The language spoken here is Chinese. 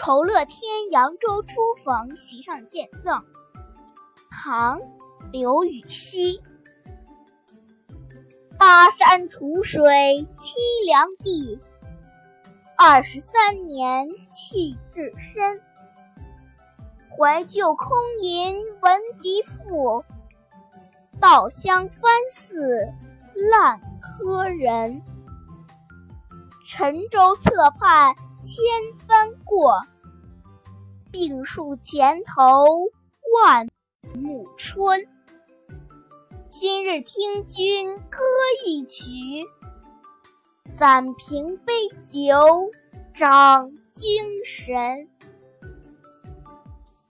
酬乐天扬州初逢，席上见赠。唐·刘禹锡。巴山楚水凄凉地，二十三年弃置身。怀旧空吟闻笛赋，稻香翻似烂柯人。沉舟侧畔千帆过，病树前头万木春。今日听君歌一曲，暂凭杯酒长精神。